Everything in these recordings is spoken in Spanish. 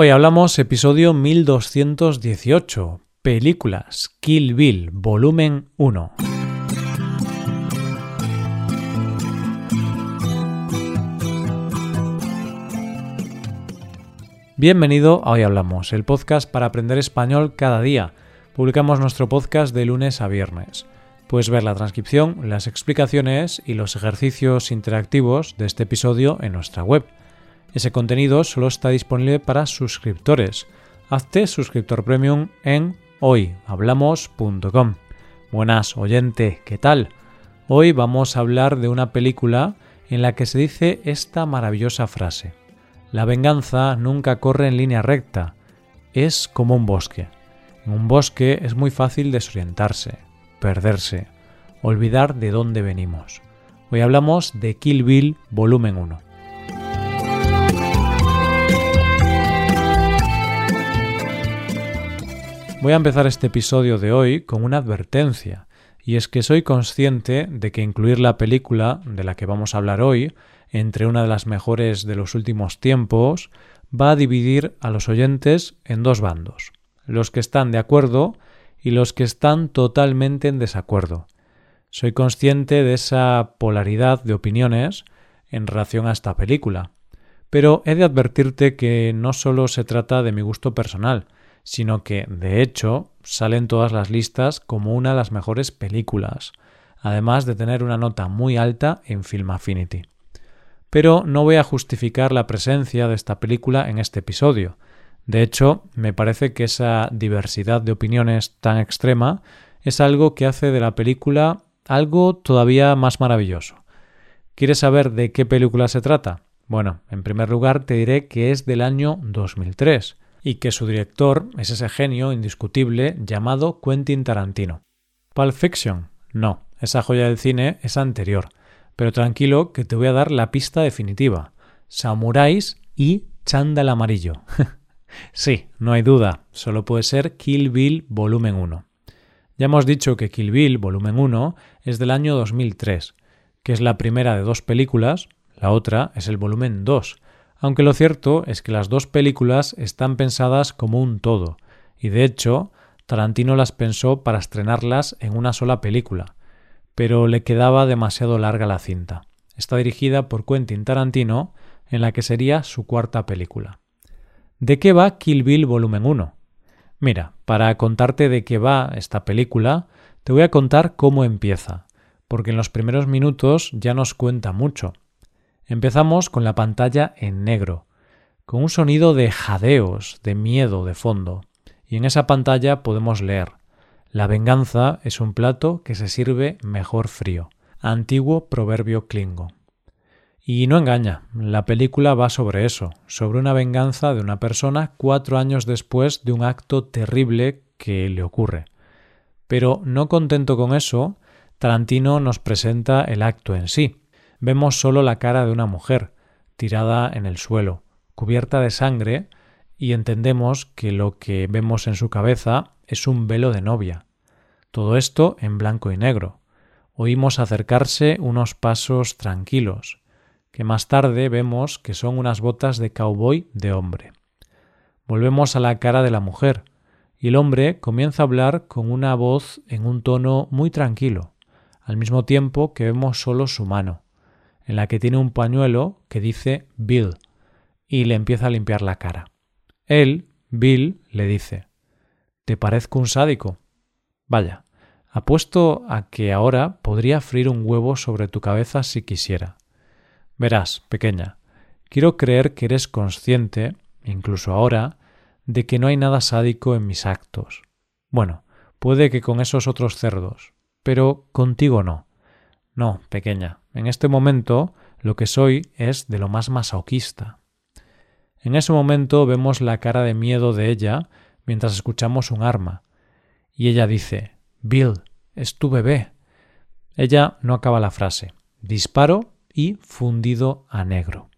Hoy hablamos episodio 1218, películas, Kill Bill, volumen 1. Bienvenido a Hoy Hablamos, el podcast para aprender español cada día. Publicamos nuestro podcast de lunes a viernes. Puedes ver la transcripción, las explicaciones y los ejercicios interactivos de este episodio en nuestra web ese contenido solo está disponible para suscriptores. Hazte suscriptor premium en hoyhablamos.com. Buenas, oyente, ¿qué tal? Hoy vamos a hablar de una película en la que se dice esta maravillosa frase. La venganza nunca corre en línea recta, es como un bosque. En un bosque es muy fácil desorientarse, perderse, olvidar de dónde venimos. Hoy hablamos de Kill Bill volumen 1. Voy a empezar este episodio de hoy con una advertencia, y es que soy consciente de que incluir la película de la que vamos a hablar hoy entre una de las mejores de los últimos tiempos va a dividir a los oyentes en dos bandos, los que están de acuerdo y los que están totalmente en desacuerdo. Soy consciente de esa polaridad de opiniones en relación a esta película, pero he de advertirte que no solo se trata de mi gusto personal, sino que, de hecho, sale en todas las listas como una de las mejores películas, además de tener una nota muy alta en Film Affinity. Pero no voy a justificar la presencia de esta película en este episodio. De hecho, me parece que esa diversidad de opiniones tan extrema es algo que hace de la película algo todavía más maravilloso. ¿Quieres saber de qué película se trata? Bueno, en primer lugar te diré que es del año 2003 y que su director es ese genio indiscutible llamado Quentin Tarantino. Pulp Fiction, no, esa joya del cine es anterior, pero tranquilo que te voy a dar la pista definitiva. Samuráis y chándal amarillo. sí, no hay duda, solo puede ser Kill Bill volumen 1. Ya hemos dicho que Kill Bill volumen 1 es del año 2003, que es la primera de dos películas, la otra es el volumen 2, aunque lo cierto es que las dos películas están pensadas como un todo, y de hecho Tarantino las pensó para estrenarlas en una sola película, pero le quedaba demasiado larga la cinta. Está dirigida por Quentin Tarantino, en la que sería su cuarta película. ¿De qué va Kill Bill Volumen 1? Mira, para contarte de qué va esta película, te voy a contar cómo empieza, porque en los primeros minutos ya nos cuenta mucho. Empezamos con la pantalla en negro, con un sonido de jadeos, de miedo de fondo, y en esa pantalla podemos leer La venganza es un plato que se sirve mejor frío. Antiguo proverbio klingo. Y no engaña, la película va sobre eso, sobre una venganza de una persona cuatro años después de un acto terrible que le ocurre. Pero no contento con eso, Tarantino nos presenta el acto en sí, vemos solo la cara de una mujer, tirada en el suelo, cubierta de sangre, y entendemos que lo que vemos en su cabeza es un velo de novia. Todo esto en blanco y negro. Oímos acercarse unos pasos tranquilos, que más tarde vemos que son unas botas de cowboy de hombre. Volvemos a la cara de la mujer, y el hombre comienza a hablar con una voz en un tono muy tranquilo, al mismo tiempo que vemos solo su mano en la que tiene un pañuelo que dice Bill y le empieza a limpiar la cara. Él, Bill, le dice ¿Te parezco un sádico? Vaya, apuesto a que ahora podría freír un huevo sobre tu cabeza si quisiera. Verás, pequeña, quiero creer que eres consciente, incluso ahora, de que no hay nada sádico en mis actos. Bueno, puede que con esos otros cerdos, pero contigo no. No, pequeña, en este momento lo que soy es de lo más masoquista. En ese momento vemos la cara de miedo de ella mientras escuchamos un arma. Y ella dice Bill, es tu bebé. Ella no acaba la frase. Disparo y fundido a negro.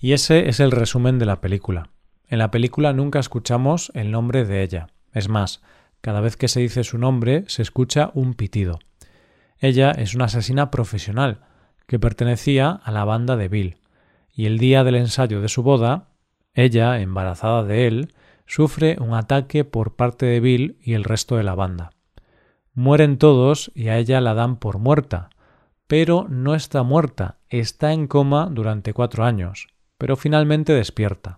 Y ese es el resumen de la película. En la película nunca escuchamos el nombre de ella. Es más, cada vez que se dice su nombre se escucha un pitido. Ella es una asesina profesional que pertenecía a la banda de Bill, y el día del ensayo de su boda, Ella, embarazada de él, sufre un ataque por parte de Bill y el resto de la banda. Mueren todos y a ella la dan por muerta, pero no está muerta, está en coma durante cuatro años, pero finalmente despierta.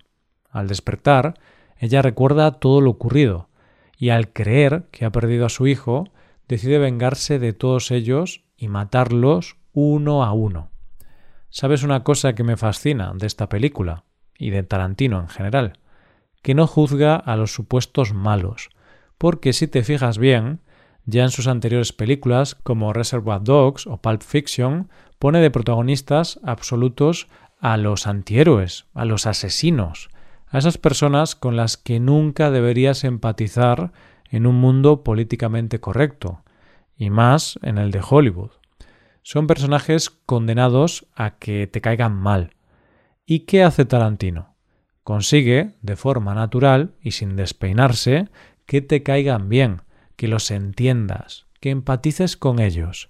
Al despertar, ella recuerda todo lo ocurrido, y al creer que ha perdido a su hijo, decide vengarse de todos ellos y matarlos uno a uno. ¿Sabes una cosa que me fascina de esta película y de Tarantino en general? Que no juzga a los supuestos malos, porque si te fijas bien, ya en sus anteriores películas, como Reservoir Dogs o Pulp Fiction, pone de protagonistas absolutos a los antihéroes, a los asesinos, a esas personas con las que nunca deberías empatizar en un mundo políticamente correcto, y más en el de Hollywood. Son personajes condenados a que te caigan mal. ¿Y qué hace Tarantino? Consigue, de forma natural y sin despeinarse, que te caigan bien, que los entiendas, que empatices con ellos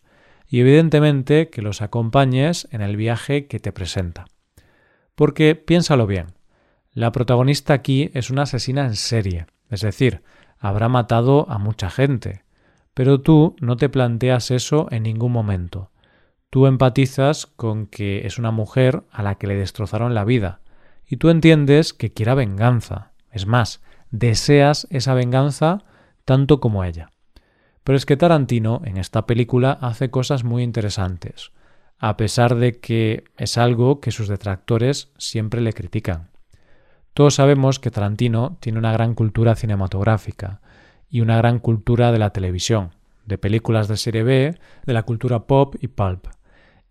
y evidentemente que los acompañes en el viaje que te presenta. Porque piénsalo bien, la protagonista aquí es una asesina en serie, es decir, habrá matado a mucha gente, pero tú no te planteas eso en ningún momento. Tú empatizas con que es una mujer a la que le destrozaron la vida, y tú entiendes que quiera venganza. Es más, deseas esa venganza tanto como ella. Pero es que Tarantino en esta película hace cosas muy interesantes, a pesar de que es algo que sus detractores siempre le critican. Todos sabemos que Tarantino tiene una gran cultura cinematográfica y una gran cultura de la televisión, de películas de serie B, de la cultura pop y pulp.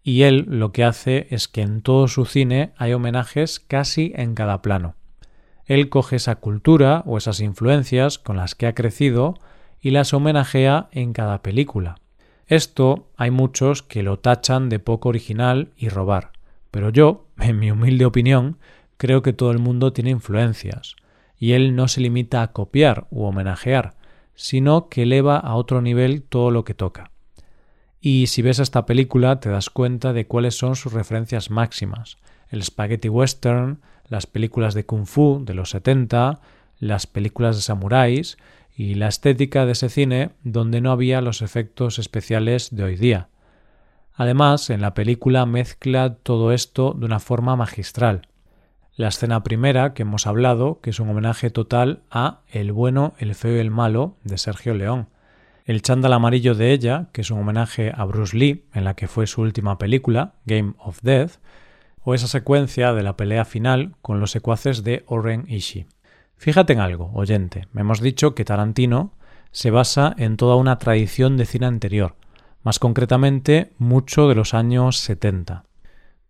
Y él lo que hace es que en todo su cine hay homenajes casi en cada plano. Él coge esa cultura o esas influencias con las que ha crecido y las homenajea en cada película. Esto hay muchos que lo tachan de poco original y robar, pero yo, en mi humilde opinión, creo que todo el mundo tiene influencias, y él no se limita a copiar u homenajear, sino que eleva a otro nivel todo lo que toca. Y si ves esta película te das cuenta de cuáles son sus referencias máximas. El spaghetti western, las películas de kung fu de los 70, las películas de samuráis y la estética de ese cine donde no había los efectos especiales de hoy día. Además, en la película mezcla todo esto de una forma magistral. La escena primera que hemos hablado, que es un homenaje total a El bueno, el feo y el malo de Sergio León. El chándal amarillo de ella, que es un homenaje a Bruce Lee, en la que fue su última película, Game of Death, o esa secuencia de la pelea final con los secuaces de Oren Ishii. Fíjate en algo, oyente. Me hemos dicho que Tarantino se basa en toda una tradición de cine anterior, más concretamente mucho de los años 70.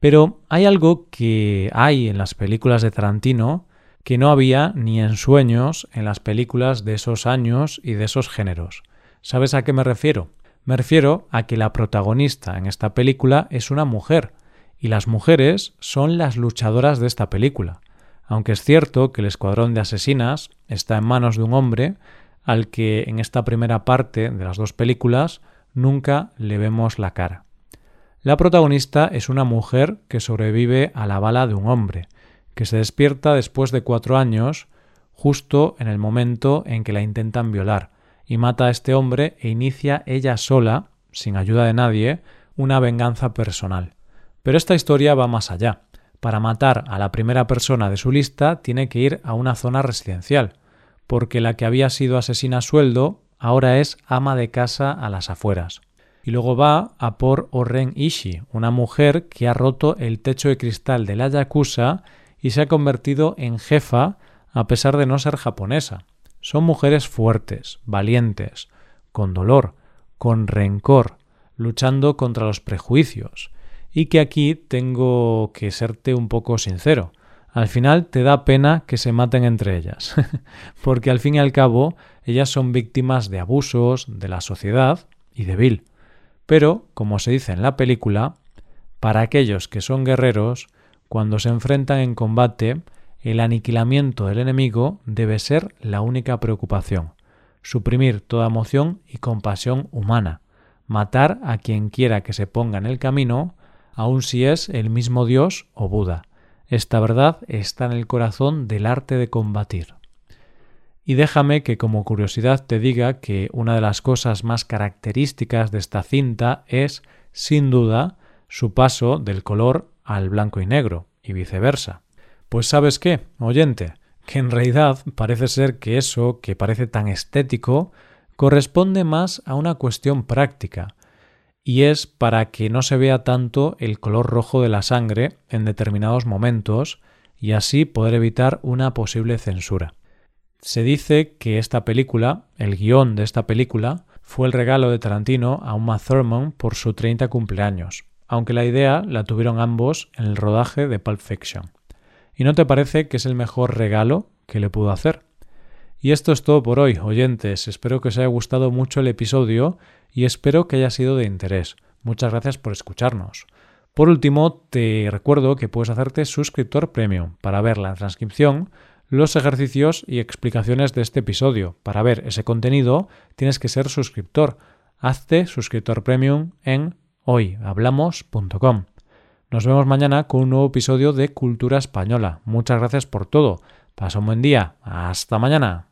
Pero hay algo que hay en las películas de Tarantino que no había ni en sueños en las películas de esos años y de esos géneros. ¿Sabes a qué me refiero? Me refiero a que la protagonista en esta película es una mujer, y las mujeres son las luchadoras de esta película, aunque es cierto que el escuadrón de asesinas está en manos de un hombre al que en esta primera parte de las dos películas nunca le vemos la cara. La protagonista es una mujer que sobrevive a la bala de un hombre, que se despierta después de cuatro años, justo en el momento en que la intentan violar, y mata a este hombre e inicia ella sola, sin ayuda de nadie, una venganza personal. Pero esta historia va más allá. Para matar a la primera persona de su lista tiene que ir a una zona residencial, porque la que había sido asesina sueldo ahora es ama de casa a las afueras y luego va a por Oren Ishi, una mujer que ha roto el techo de cristal de la Yakuza y se ha convertido en jefa a pesar de no ser japonesa. Son mujeres fuertes, valientes, con dolor, con rencor, luchando contra los prejuicios. Y que aquí tengo que serte un poco sincero. Al final te da pena que se maten entre ellas, porque al fin y al cabo ellas son víctimas de abusos, de la sociedad y de. Pero, como se dice en la película, para aquellos que son guerreros, cuando se enfrentan en combate, el aniquilamiento del enemigo debe ser la única preocupación, suprimir toda emoción y compasión humana, matar a quien quiera que se ponga en el camino, aun si es el mismo Dios o Buda. esta verdad está en el corazón del arte de combatir. Y déjame que como curiosidad te diga que una de las cosas más características de esta cinta es, sin duda, su paso del color al blanco y negro, y viceversa. Pues sabes qué, oyente, que en realidad parece ser que eso, que parece tan estético, corresponde más a una cuestión práctica, y es para que no se vea tanto el color rojo de la sangre en determinados momentos y así poder evitar una posible censura. Se dice que esta película, el guion de esta película, fue el regalo de Tarantino a Uma Thurman por su 30 cumpleaños, aunque la idea la tuvieron ambos en el rodaje de Pulp Fiction. ¿Y no te parece que es el mejor regalo que le pudo hacer? Y esto es todo por hoy, oyentes. Espero que os haya gustado mucho el episodio y espero que haya sido de interés. Muchas gracias por escucharnos. Por último, te recuerdo que puedes hacerte suscriptor premium para ver la transcripción, los ejercicios y explicaciones de este episodio. Para ver ese contenido tienes que ser suscriptor. Hazte suscriptor premium en hoyhablamos.com. Nos vemos mañana con un nuevo episodio de Cultura Española. Muchas gracias por todo. Pasa un buen día. Hasta mañana.